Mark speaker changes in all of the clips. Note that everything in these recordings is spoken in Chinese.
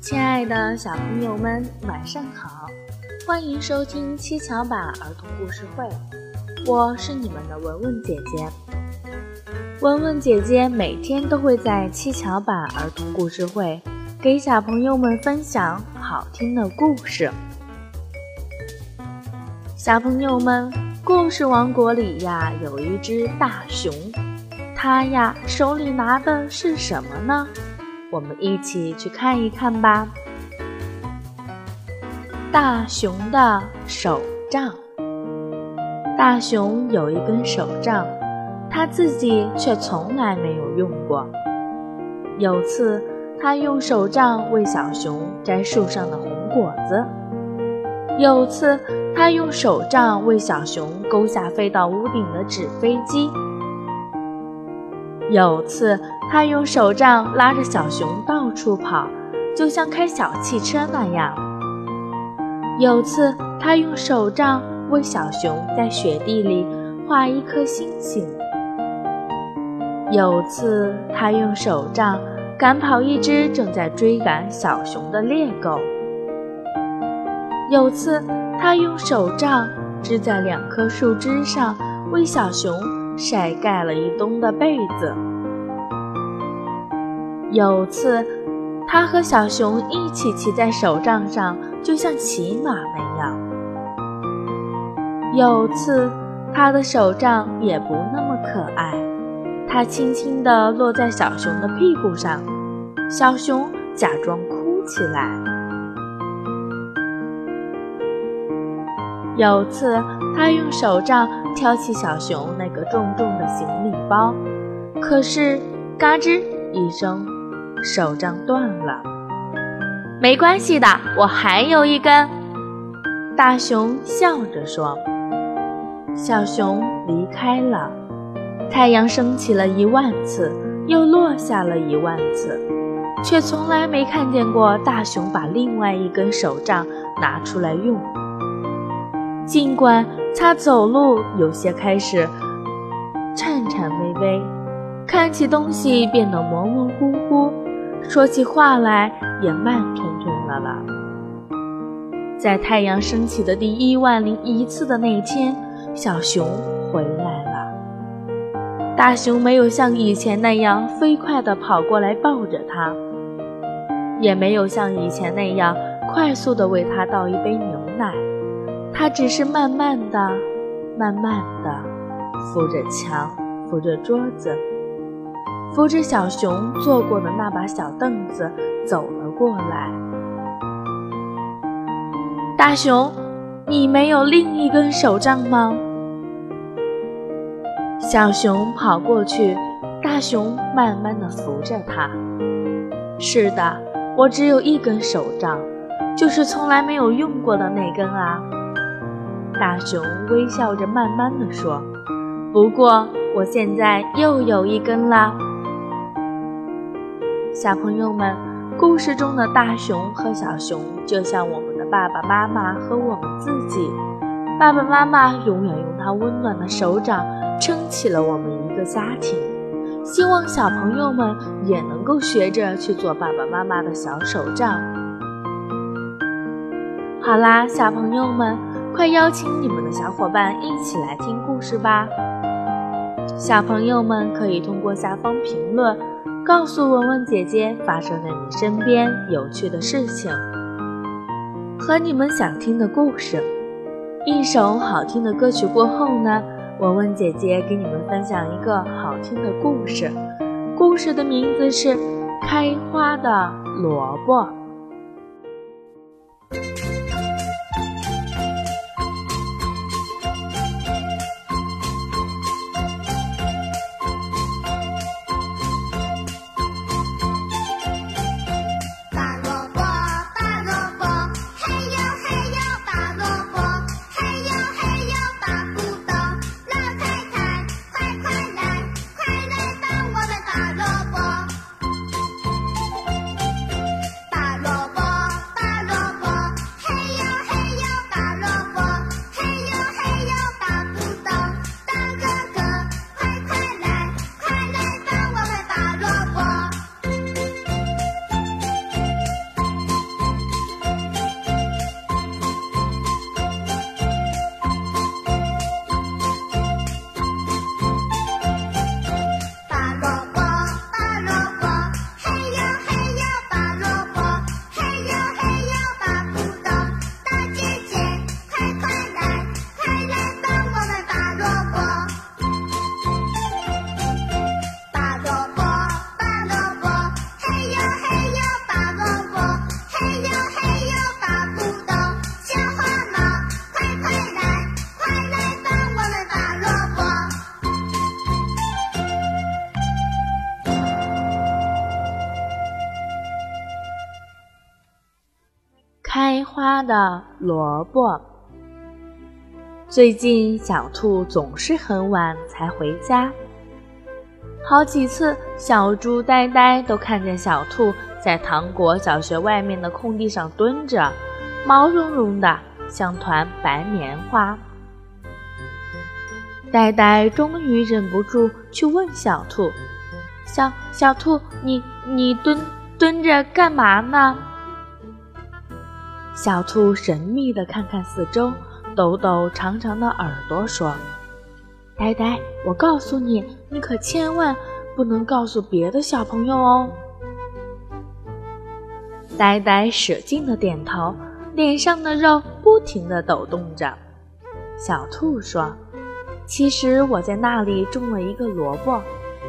Speaker 1: 亲爱的小朋友们，晚上好！欢迎收听七巧板儿童故事会，我是你们的文文姐姐。文文姐姐每天都会在七巧板儿童故事会给小朋友们分享好听的故事。小朋友们，故事王国里呀有一只大熊，它呀手里拿的是什么呢？我们一起去看一看吧。大熊的手杖。大熊有一根手杖，他自己却从来没有用过。有次，他用手杖为小熊摘树上的红果子；有次，他用手杖为小熊勾下飞到屋顶的纸飞机；有次，他用手杖拉着小熊到处跑，就像开小汽车那样。有次，他用手杖为小熊在雪地里画一颗星星；有次，他用手杖赶跑一只正在追赶小熊的猎狗；有次，他用手杖支在两棵树枝上为小熊晒盖了一冬的被子。有次，他和小熊一起骑在手杖上，就像骑马那样。有次，他的手杖也不那么可爱，他轻轻地落在小熊的屁股上，小熊假装哭起来。有次，他用手杖挑起小熊那个重重的行李包，可是，嘎吱一声。手杖断了，没关系的，我还有一根。大熊笑着说。小熊离开了，太阳升起了一万次，又落下了一万次，却从来没看见过大熊把另外一根手杖拿出来用。尽管他走路有些开始颤颤巍巍，看起东西变得模模糊糊。说起话来也慢吞吞的了。在太阳升起的第一万零一次的那天，小熊回来了。大熊没有像以前那样飞快地跑过来抱着它，也没有像以前那样快速地为它倒一杯牛奶。它只是慢慢的、慢慢的扶着墙，扶着桌子。扶着小熊坐过的那把小凳子走了过来。大熊，你没有另一根手杖吗？小熊跑过去，大熊慢慢的扶着它。是的，我只有一根手杖，就是从来没有用过的那根啊。大熊微笑着慢慢的说：“不过我现在又有一根了。”小朋友们，故事中的大熊和小熊就像我们的爸爸妈妈和我们自己。爸爸妈妈永远用他温暖的手掌撑起了我们一个家庭。希望小朋友们也能够学着去做爸爸妈妈的小手杖。好啦，小朋友们，快邀请你们的小伙伴一起来听故事吧。小朋友们可以通过下方评论。告诉文文姐姐发生在你身边有趣的事情和你们想听的故事。一首好听的歌曲过后呢，文文姐姐给你们分享一个好听的故事。故事的名字是《开花的萝卜》。开花的萝卜。最近，小兔总是很晚才回家。好几次，小猪呆呆都看见小兔在糖果小学外面的空地上蹲着，毛茸茸的，像团白棉花。呆呆终于忍不住去问小兔：“小小兔，你你蹲蹲着干嘛呢？”小兔神秘地看看四周，抖抖长长的耳朵说：“呆呆，我告诉你，你可千万不能告诉别的小朋友哦。”呆呆使劲地点头，脸上的肉不停地抖动着。小兔说：“其实我在那里种了一个萝卜。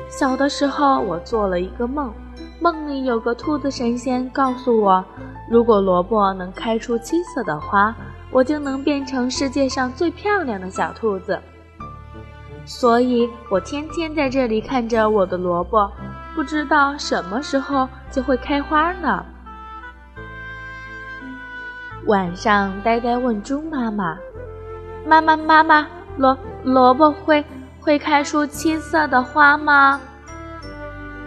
Speaker 1: 小的时候，我做了一个梦，梦里有个兔子神仙告诉我。”如果萝卜能开出七色的花，我就能变成世界上最漂亮的小兔子。所以我天天在这里看着我的萝卜，不知道什么时候就会开花呢。晚上，呆呆问猪妈妈：“妈妈，妈妈，萝萝卜会会开出七色的花吗？”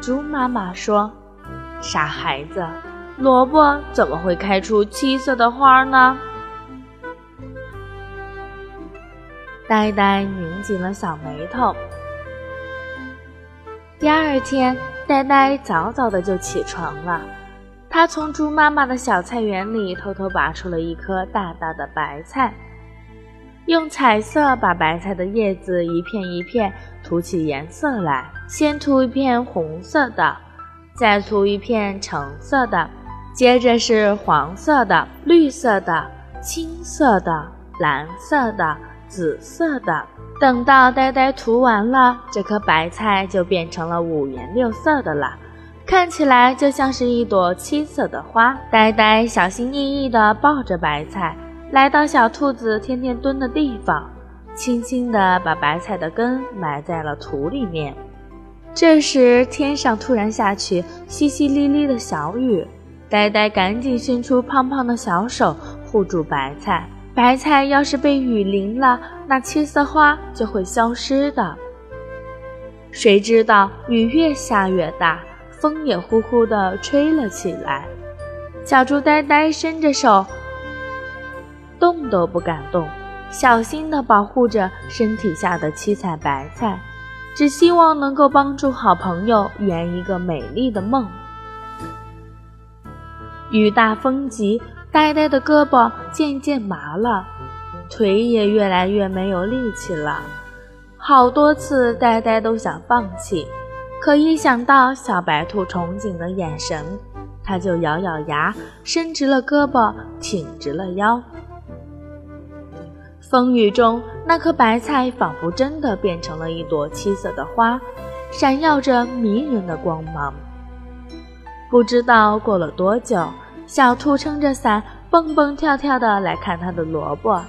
Speaker 1: 猪妈妈说：“傻孩子。”萝卜怎么会开出七色的花呢？呆呆拧紧了小眉头。第二天，呆呆早早的就起床了。他从猪妈妈的小菜园里偷偷拔出了一颗大大的白菜，用彩色把白菜的叶子一片一片涂起颜色来。先涂一片红色的，再涂一片橙色的。接着是黄色的、绿色的、青色的、蓝色的、紫色的。等到呆呆涂完了，这颗白菜就变成了五颜六色的了，看起来就像是一朵七色的花。呆呆小心翼翼地抱着白菜，来到小兔子天天蹲的地方，轻轻地把白菜的根埋在了土里面。这时，天上突然下起淅淅沥沥的小雨。呆呆赶紧伸出胖胖的小手护住白菜，白菜要是被雨淋了，那七色花就会消失的。谁知道雨越下越大，风也呼呼地吹了起来。小猪呆呆伸着手，动都不敢动，小心地保护着身体下的七彩白菜，只希望能够帮助好朋友圆一个美丽的梦。雨大风急，呆呆的胳膊渐渐麻了，腿也越来越没有力气了。好多次，呆呆都想放弃，可一想到小白兔憧憬的眼神，他就咬咬牙，伸直了胳膊，挺直了腰。风雨中，那颗白菜仿佛真的变成了一朵七色的花，闪耀着迷人的光芒。不知道过了多久，小兔撑着伞，蹦蹦跳跳地来看它的萝卜，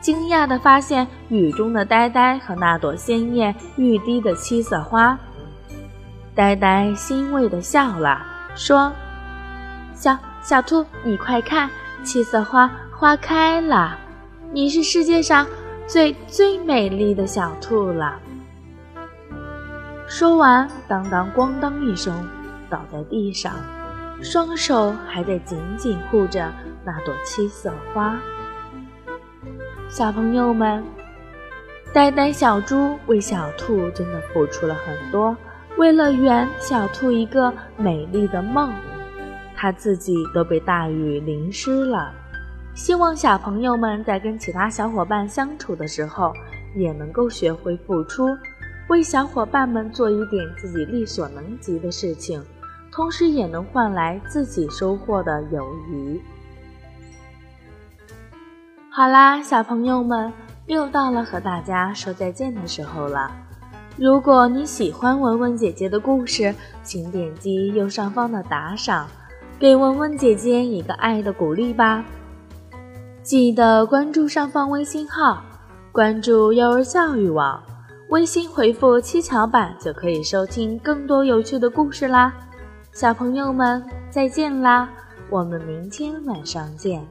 Speaker 1: 惊讶地发现雨中的呆呆和那朵鲜艳欲滴的七色花。呆呆欣慰地笑了，说：“小小兔，你快看，七色花花开了，你是世界上最最美丽的小兔了。”说完，当当咣当一声。倒在地上，双手还在紧紧护着那朵七色花。小朋友们，呆呆小猪为小兔真的付出了很多，为了圆小兔一个美丽的梦，他自己都被大雨淋湿了。希望小朋友们在跟其他小伙伴相处的时候，也能够学会付出，为小伙伴们做一点自己力所能及的事情。同时也能换来自己收获的友谊。好啦，小朋友们，又到了和大家说再见的时候了。如果你喜欢文文姐姐的故事，请点击右上方的打赏，给文文姐姐一个爱的鼓励吧。记得关注上方微信号，关注幼儿教育网，微信回复“七巧板”就可以收听更多有趣的故事啦。小朋友们，再见啦！我们明天晚上见。